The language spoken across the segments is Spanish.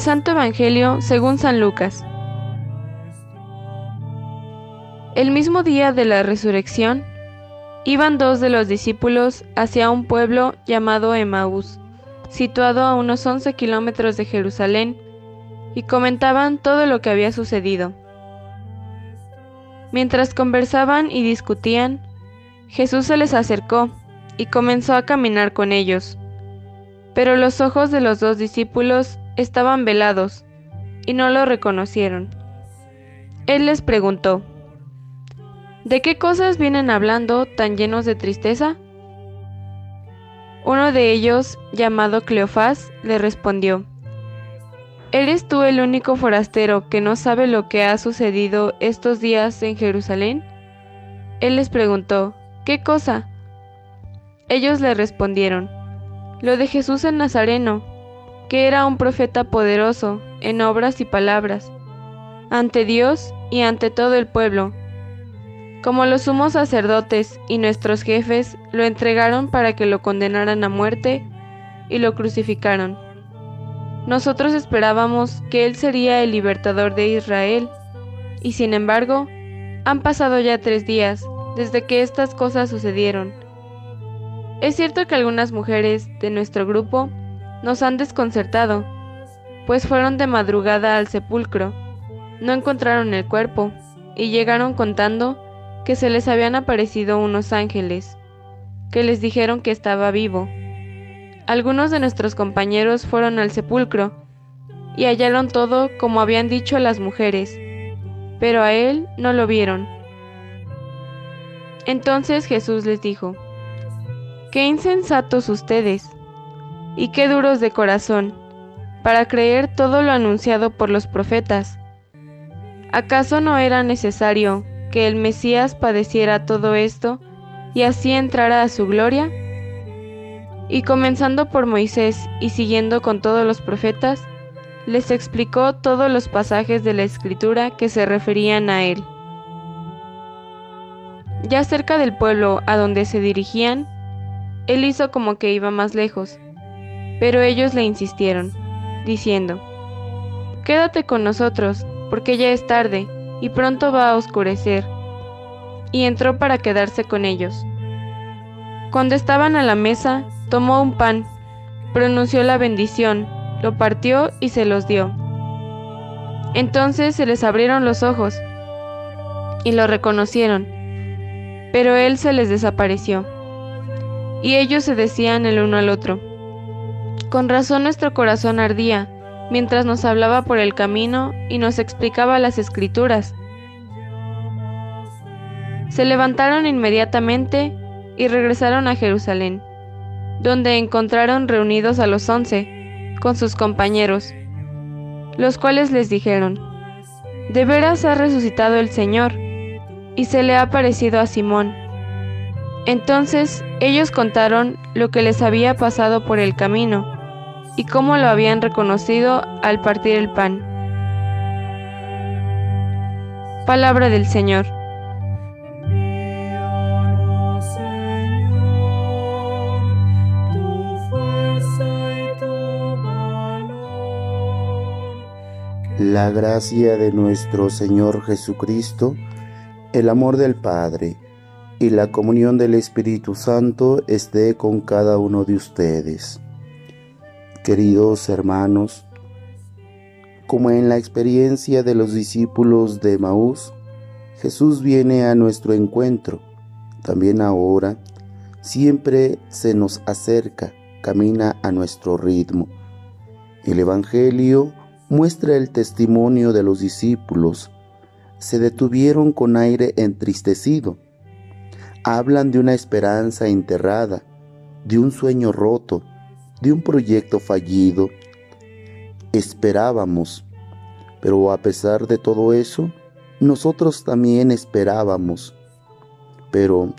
Santo Evangelio según San Lucas. El mismo día de la resurrección, iban dos de los discípulos hacia un pueblo llamado Emaús, situado a unos 11 kilómetros de Jerusalén, y comentaban todo lo que había sucedido. Mientras conversaban y discutían, Jesús se les acercó y comenzó a caminar con ellos. Pero los ojos de los dos discípulos estaban velados y no lo reconocieron. Él les preguntó, ¿De qué cosas vienen hablando tan llenos de tristeza? Uno de ellos, llamado Cleofás, le respondió, ¿Eres tú el único forastero que no sabe lo que ha sucedido estos días en Jerusalén? Él les preguntó, ¿qué cosa? Ellos le respondieron, lo de Jesús el Nazareno, que era un profeta poderoso en obras y palabras, ante Dios y ante todo el pueblo. Como los sumos sacerdotes y nuestros jefes lo entregaron para que lo condenaran a muerte y lo crucificaron. Nosotros esperábamos que Él sería el libertador de Israel, y sin embargo, han pasado ya tres días desde que estas cosas sucedieron. Es cierto que algunas mujeres de nuestro grupo nos han desconcertado, pues fueron de madrugada al sepulcro, no encontraron el cuerpo, y llegaron contando que se les habían aparecido unos ángeles, que les dijeron que estaba vivo. Algunos de nuestros compañeros fueron al sepulcro y hallaron todo como habían dicho las mujeres, pero a él no lo vieron. Entonces Jesús les dijo, Qué insensatos ustedes, y qué duros de corazón, para creer todo lo anunciado por los profetas. ¿Acaso no era necesario que el Mesías padeciera todo esto y así entrara a su gloria? Y comenzando por Moisés y siguiendo con todos los profetas, les explicó todos los pasajes de la escritura que se referían a él. Ya cerca del pueblo a donde se dirigían, él hizo como que iba más lejos, pero ellos le insistieron, diciendo, Quédate con nosotros, porque ya es tarde y pronto va a oscurecer. Y entró para quedarse con ellos. Cuando estaban a la mesa, tomó un pan, pronunció la bendición, lo partió y se los dio. Entonces se les abrieron los ojos y lo reconocieron, pero él se les desapareció. Y ellos se decían el uno al otro, con razón nuestro corazón ardía mientras nos hablaba por el camino y nos explicaba las escrituras. Se levantaron inmediatamente y regresaron a Jerusalén, donde encontraron reunidos a los once con sus compañeros, los cuales les dijeron, De veras ha resucitado el Señor, y se le ha parecido a Simón. Entonces ellos contaron lo que les había pasado por el camino, y cómo lo habían reconocido al partir el pan. Palabra del Señor. La gracia de nuestro Señor Jesucristo, el amor del Padre y la comunión del Espíritu Santo esté con cada uno de ustedes. Queridos hermanos, como en la experiencia de los discípulos de Maús, Jesús viene a nuestro encuentro. También ahora, siempre se nos acerca, camina a nuestro ritmo. El Evangelio muestra el testimonio de los discípulos. Se detuvieron con aire entristecido. Hablan de una esperanza enterrada, de un sueño roto, de un proyecto fallido. Esperábamos, pero a pesar de todo eso, nosotros también esperábamos. Pero,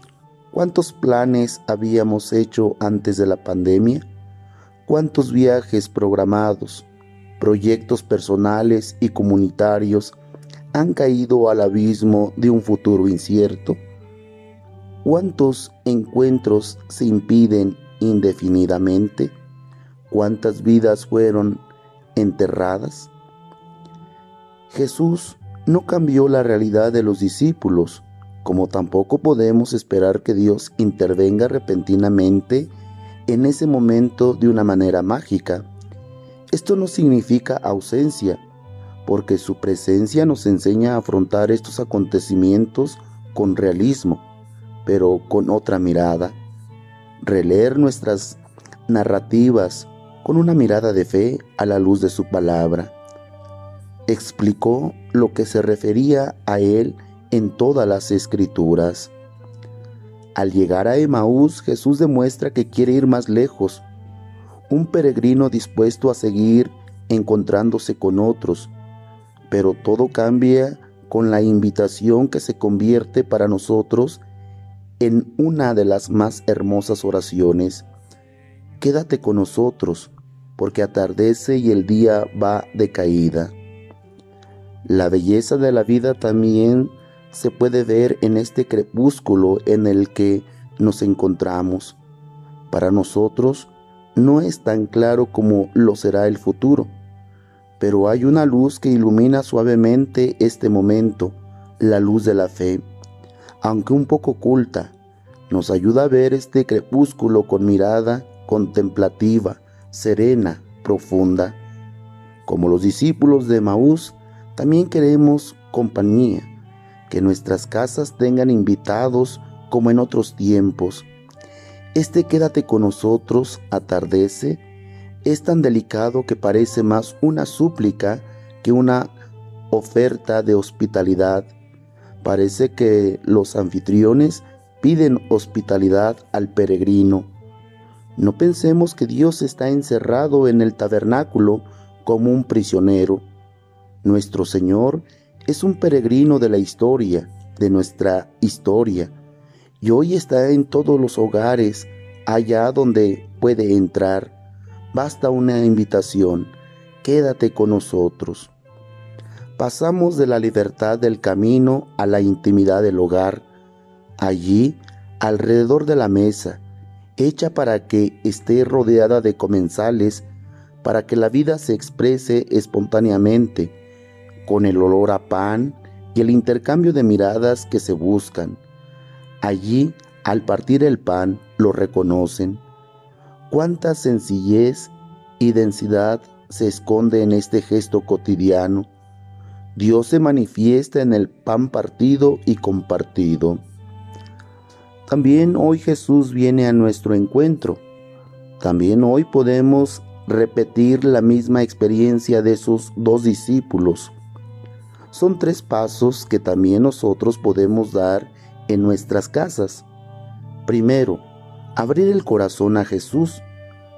¿cuántos planes habíamos hecho antes de la pandemia? ¿Cuántos viajes programados? proyectos personales y comunitarios han caído al abismo de un futuro incierto? ¿Cuántos encuentros se impiden indefinidamente? ¿Cuántas vidas fueron enterradas? Jesús no cambió la realidad de los discípulos, como tampoco podemos esperar que Dios intervenga repentinamente en ese momento de una manera mágica. Esto no significa ausencia, porque su presencia nos enseña a afrontar estos acontecimientos con realismo, pero con otra mirada. Releer nuestras narrativas con una mirada de fe a la luz de su palabra. Explicó lo que se refería a él en todas las escrituras. Al llegar a Emaús, Jesús demuestra que quiere ir más lejos, un peregrino dispuesto a seguir encontrándose con otros, pero todo cambia con la invitación que se convierte para nosotros en una de las más hermosas oraciones. Quédate con nosotros, porque atardece y el día va de caída. La belleza de la vida también se puede ver en este crepúsculo en el que nos encontramos. Para nosotros no es tan claro como lo será el futuro, pero hay una luz que ilumina suavemente este momento, la luz de la fe. Aunque un poco oculta, nos ayuda a ver este crepúsculo con mirada contemplativa, serena, profunda. Como los discípulos de Maús, también queremos compañía, que nuestras casas tengan invitados como en otros tiempos. Este quédate con nosotros atardece es tan delicado que parece más una súplica que una oferta de hospitalidad. Parece que los anfitriones piden hospitalidad al peregrino. No pensemos que Dios está encerrado en el tabernáculo como un prisionero. Nuestro Señor es un peregrino de la historia, de nuestra historia, y hoy está en todos los hogares, allá donde puede entrar. Basta una invitación, quédate con nosotros. Pasamos de la libertad del camino a la intimidad del hogar. Allí, alrededor de la mesa, hecha para que esté rodeada de comensales, para que la vida se exprese espontáneamente, con el olor a pan y el intercambio de miradas que se buscan. Allí, al partir el pan, lo reconocen. Cuánta sencillez y densidad se esconde en este gesto cotidiano. Dios se manifiesta en el pan partido y compartido. También hoy Jesús viene a nuestro encuentro. También hoy podemos repetir la misma experiencia de sus dos discípulos son tres pasos que también nosotros podemos dar en nuestras casas. Primero, abrir el corazón a Jesús,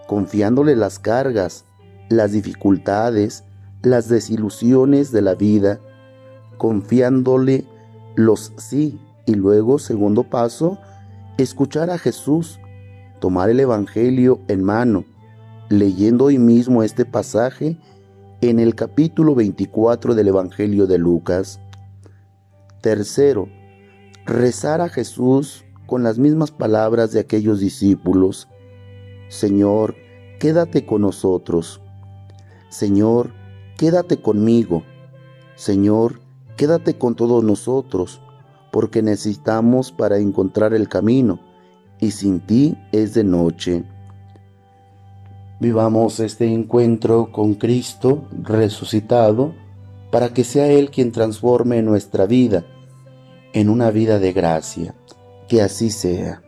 confiándole las cargas, las dificultades, las desilusiones de la vida, confiándole los sí. Y luego, segundo paso, escuchar a Jesús, tomar el Evangelio en mano, leyendo hoy mismo este pasaje en el capítulo 24 del Evangelio de Lucas. Tercero, rezar a Jesús con las mismas palabras de aquellos discípulos. Señor, quédate con nosotros. Señor, quédate conmigo. Señor, quédate con todos nosotros, porque necesitamos para encontrar el camino, y sin ti es de noche. Vivamos este encuentro con Cristo resucitado para que sea Él quien transforme nuestra vida en una vida de gracia. Que así sea.